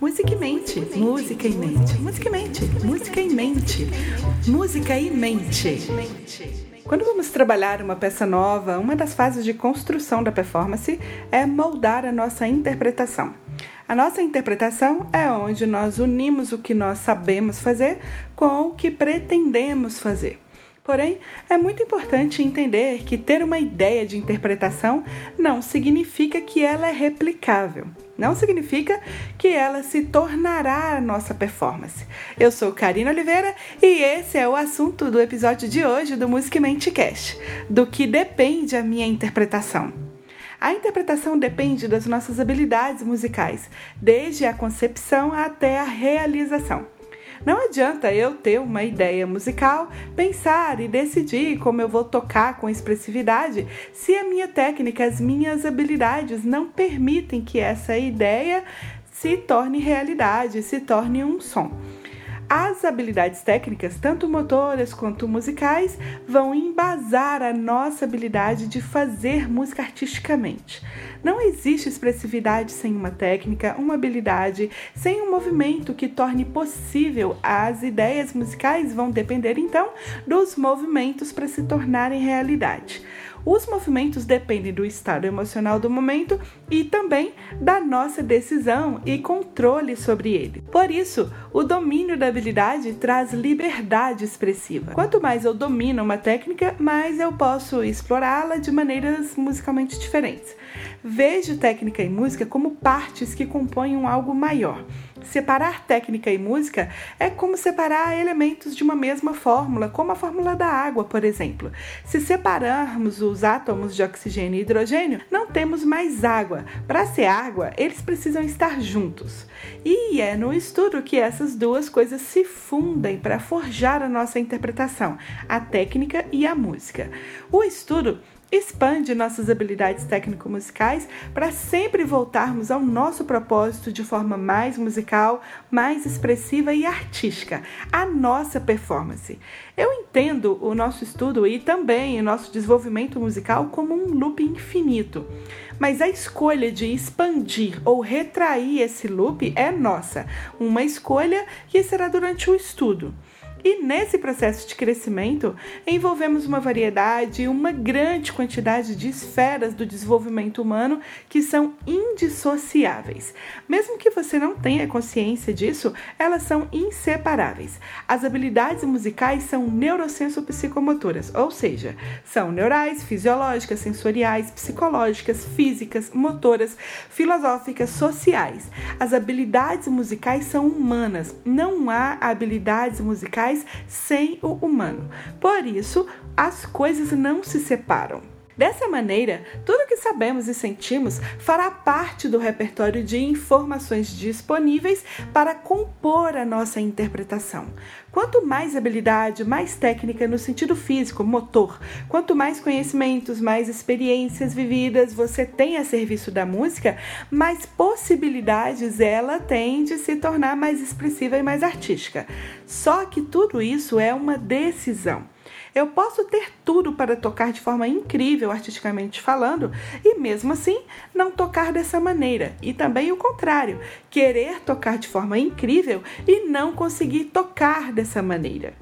Música em mente, música em mente, música em mente, música em mente, música em mente. Quando vamos trabalhar uma peça nova, uma das fases de construção da performance é moldar a nossa interpretação. A nossa interpretação é onde nós unimos o que nós sabemos fazer com o que pretendemos fazer. Porém, é muito importante entender que ter uma ideia de interpretação não significa que ela é replicável. Não significa que ela se tornará a nossa performance. Eu sou Karina Oliveira e esse é o assunto do episódio de hoje do Musicamente Cast, do que depende a minha interpretação. A interpretação depende das nossas habilidades musicais, desde a concepção até a realização. Não adianta eu ter uma ideia musical, pensar e decidir como eu vou tocar com expressividade se a minha técnica, as minhas habilidades não permitem que essa ideia se torne realidade, se torne um som. As habilidades técnicas, tanto motoras quanto musicais, vão embasar a nossa habilidade de fazer música artisticamente. Não existe expressividade sem uma técnica, uma habilidade, sem um movimento que torne possível. As ideias musicais vão depender então dos movimentos para se tornarem realidade. Os movimentos dependem do estado emocional do momento e também da nossa decisão e controle sobre ele. Por isso, o domínio da habilidade traz liberdade expressiva. Quanto mais eu domino uma técnica, mais eu posso explorá-la de maneiras musicalmente diferentes. Vejo técnica e música como partes que compõem algo maior. Separar técnica e música é como separar elementos de uma mesma fórmula, como a fórmula da água, por exemplo. Se separarmos os átomos de oxigênio e hidrogênio, não temos mais água. Para ser água, eles precisam estar juntos. E é no estudo que essas duas coisas se fundem para forjar a nossa interpretação, a técnica e a música. O estudo expande nossas habilidades técnico-musicais para sempre voltarmos ao nosso propósito de forma mais musical, mais expressiva e artística, a nossa performance. Eu entendo o nosso estudo e também o nosso desenvolvimento musical como um loop infinito. Mas a escolha de expandir ou retrair esse loop é nossa, uma escolha que será durante o estudo. E nesse processo de crescimento, envolvemos uma variedade e uma grande quantidade de esferas do desenvolvimento humano que são indissociáveis. Mesmo que você não tenha consciência disso, elas são inseparáveis. As habilidades musicais são neurosenso-psicomotoras, ou seja, são neurais, fisiológicas, sensoriais, psicológicas, físicas, motoras, filosóficas, sociais. As habilidades musicais são humanas, não há habilidades musicais sem o humano. Por isso, as coisas não se separam. Dessa maneira, tudo que sabemos e sentimos fará parte do repertório de informações disponíveis para compor a nossa interpretação. Quanto mais habilidade, mais técnica no sentido físico, motor, quanto mais conhecimentos, mais experiências vividas você tem a serviço da música, mais possibilidades ela tem de se tornar mais expressiva e mais artística. Só que tudo isso é uma decisão. Eu posso ter tudo para tocar de forma incrível, artisticamente falando, e mesmo assim não tocar dessa maneira. E também o contrário, querer tocar de forma incrível e não conseguir tocar dessa maneira.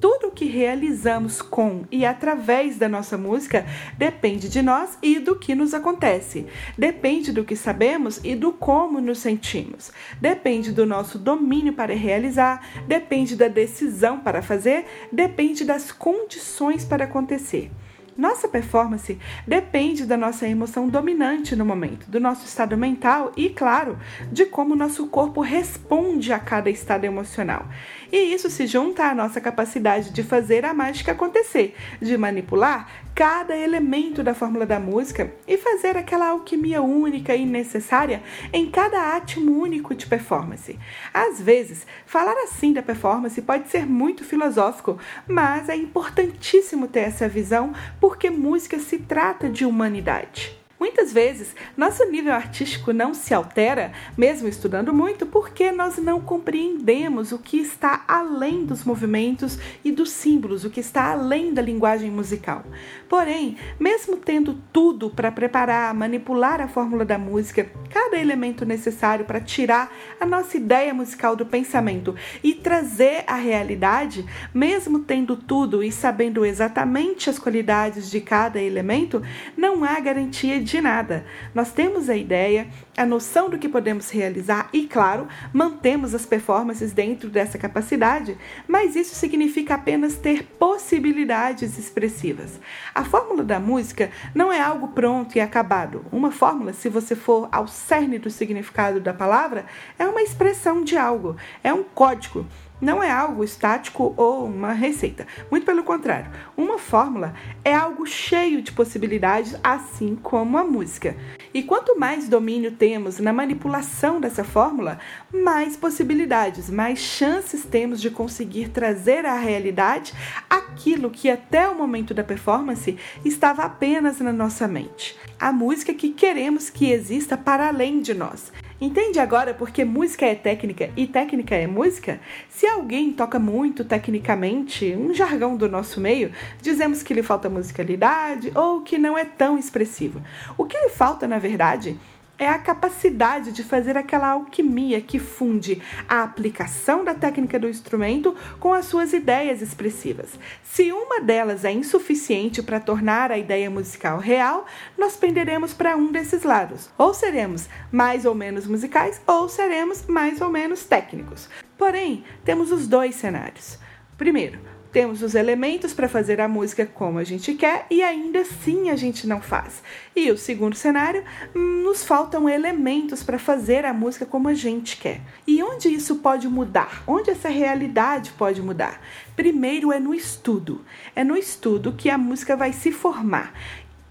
Tudo o que realizamos com e através da nossa música depende de nós e do que nos acontece. Depende do que sabemos e do como nos sentimos. Depende do nosso domínio para realizar, depende da decisão para fazer, depende das condições para acontecer. Nossa performance depende da nossa emoção dominante no momento, do nosso estado mental e, claro, de como nosso corpo responde a cada estado emocional. E isso se junta à nossa capacidade de fazer a mágica acontecer, de manipular cada elemento da fórmula da música e fazer aquela alquimia única e necessária em cada átimo único de performance. Às vezes, falar assim da performance pode ser muito filosófico, mas é importantíssimo ter essa visão porque música se trata de humanidade. Muitas vezes, nosso nível artístico não se altera, mesmo estudando muito, porque nós não compreendemos o que está além dos movimentos e dos símbolos, o que está além da linguagem musical. Porém, mesmo tendo tudo para preparar, manipular a fórmula da música, cada elemento necessário para tirar a nossa ideia musical do pensamento e trazer a realidade, mesmo tendo tudo e sabendo exatamente as qualidades de cada elemento, não há garantia de nada. Nós temos a ideia, a noção do que podemos realizar e, claro, mantemos as performances dentro dessa capacidade, mas isso significa apenas ter possibilidades expressivas. A fórmula da música não é algo pronto e acabado. Uma fórmula, se você for ao cerne do significado da palavra, é uma expressão de algo, é um código não é algo estático ou uma receita. Muito pelo contrário, uma fórmula é algo cheio de possibilidades, assim como a música. E quanto mais domínio temos na manipulação dessa fórmula, mais possibilidades, mais chances temos de conseguir trazer à realidade aquilo que até o momento da performance estava apenas na nossa mente. A música que queremos que exista para além de nós. Entende agora porque música é técnica e técnica é música? Se alguém toca muito tecnicamente, um jargão do nosso meio, dizemos que lhe falta musicalidade ou que não é tão expressivo. O que lhe falta, na verdade, é a capacidade de fazer aquela alquimia que funde a aplicação da técnica do instrumento com as suas ideias expressivas. Se uma delas é insuficiente para tornar a ideia musical real, nós penderemos para um desses lados. Ou seremos mais ou menos musicais, ou seremos mais ou menos técnicos. Porém, temos os dois cenários. Primeiro, temos os elementos para fazer a música como a gente quer e ainda assim a gente não faz. E o segundo cenário, nos faltam elementos para fazer a música como a gente quer. E onde isso pode mudar? Onde essa realidade pode mudar? Primeiro é no estudo. É no estudo que a música vai se formar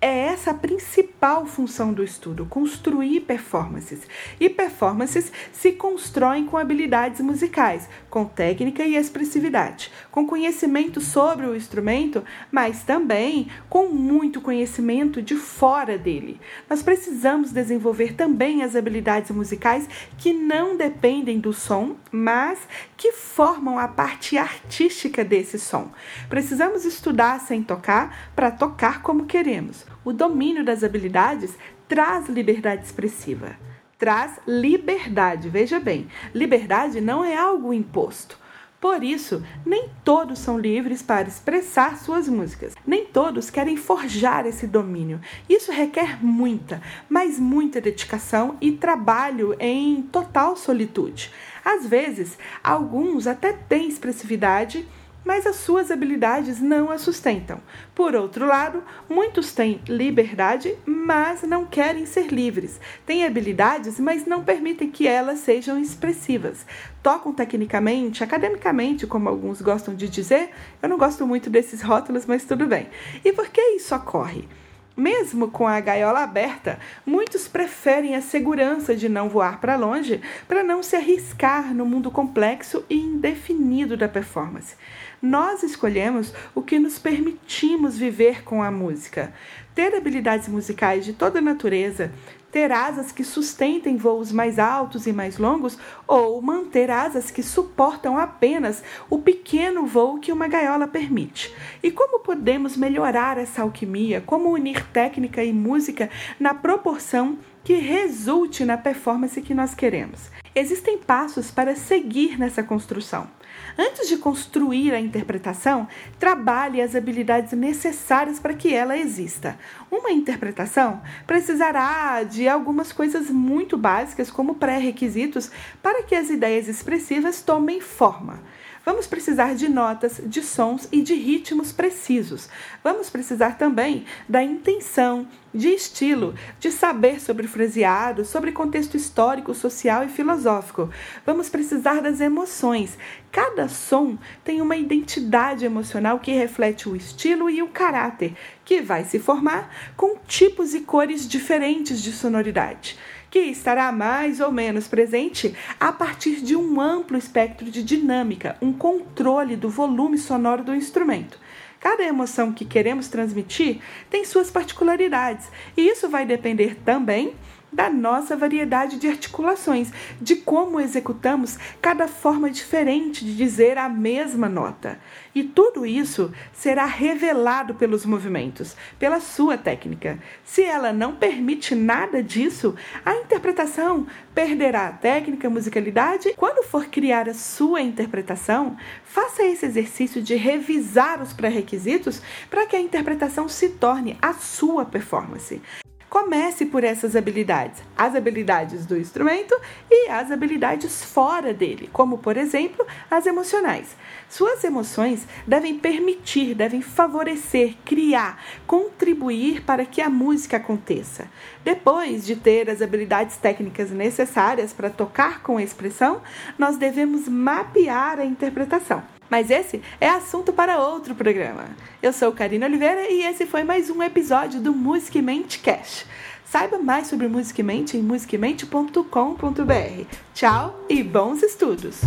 é essa a principal função do estudo, construir performances. E performances se constroem com habilidades musicais, com técnica e expressividade, com conhecimento sobre o instrumento, mas também com muito conhecimento de fora dele. Nós precisamos desenvolver também as habilidades musicais que não dependem do som, mas que formam a parte artística desse som. Precisamos estudar sem tocar para tocar como queremos o domínio das habilidades traz liberdade expressiva. Traz liberdade. Veja bem, liberdade não é algo imposto. Por isso, nem todos são livres para expressar suas músicas. Nem todos querem forjar esse domínio. Isso requer muita, mas muita dedicação e trabalho em total solitude. Às vezes, alguns até têm expressividade mas as suas habilidades não a sustentam. Por outro lado, muitos têm liberdade, mas não querem ser livres. Têm habilidades, mas não permitem que elas sejam expressivas. Tocam tecnicamente, academicamente, como alguns gostam de dizer. Eu não gosto muito desses rótulos, mas tudo bem. E por que isso ocorre? Mesmo com a gaiola aberta, muitos preferem a segurança de não voar para longe para não se arriscar no mundo complexo e indefinido da performance. Nós escolhemos o que nos permitimos viver com a música. Ter habilidades musicais de toda natureza, ter asas que sustentem voos mais altos e mais longos ou manter asas que suportam apenas o pequeno voo que uma gaiola permite. E como podemos melhorar essa alquimia? Como unir técnica e música na proporção que resulte na performance que nós queremos? Existem passos para seguir nessa construção. Antes de construir a interpretação, trabalhe as habilidades necessárias para que ela exista. Uma interpretação precisará de algumas coisas muito básicas, como pré-requisitos, para que as ideias expressivas tomem forma. Vamos precisar de notas, de sons e de ritmos precisos. Vamos precisar também da intenção, de estilo, de saber sobre fraseado, sobre contexto histórico, social e filosófico. Vamos precisar das emoções. Cada som tem uma identidade emocional que reflete o estilo e o caráter, que vai se formar com tipos e cores diferentes de sonoridade que estará mais ou menos presente a partir de um amplo espectro de dinâmica, um controle do volume sonoro do instrumento. Cada emoção que queremos transmitir tem suas particularidades, e isso vai depender também da nossa variedade de articulações, de como executamos cada forma diferente de dizer a mesma nota. E tudo isso será revelado pelos movimentos, pela sua técnica. Se ela não permite nada disso, a interpretação perderá a técnica, musicalidade. Quando for criar a sua interpretação, faça esse exercício de revisar os pré-requisitos para que a interpretação se torne a sua performance. Comece por essas habilidades, as habilidades do instrumento e as habilidades fora dele, como por exemplo as emocionais. Suas emoções devem permitir, devem favorecer, criar, contribuir para que a música aconteça. Depois de ter as habilidades técnicas necessárias para tocar com expressão, nós devemos mapear a interpretação. Mas esse é assunto para outro programa. Eu sou Karina Oliveira e esse foi mais um episódio do Music Mente Cash. Saiba mais sobre Music Mente em musicmente.com.br. Tchau e bons estudos!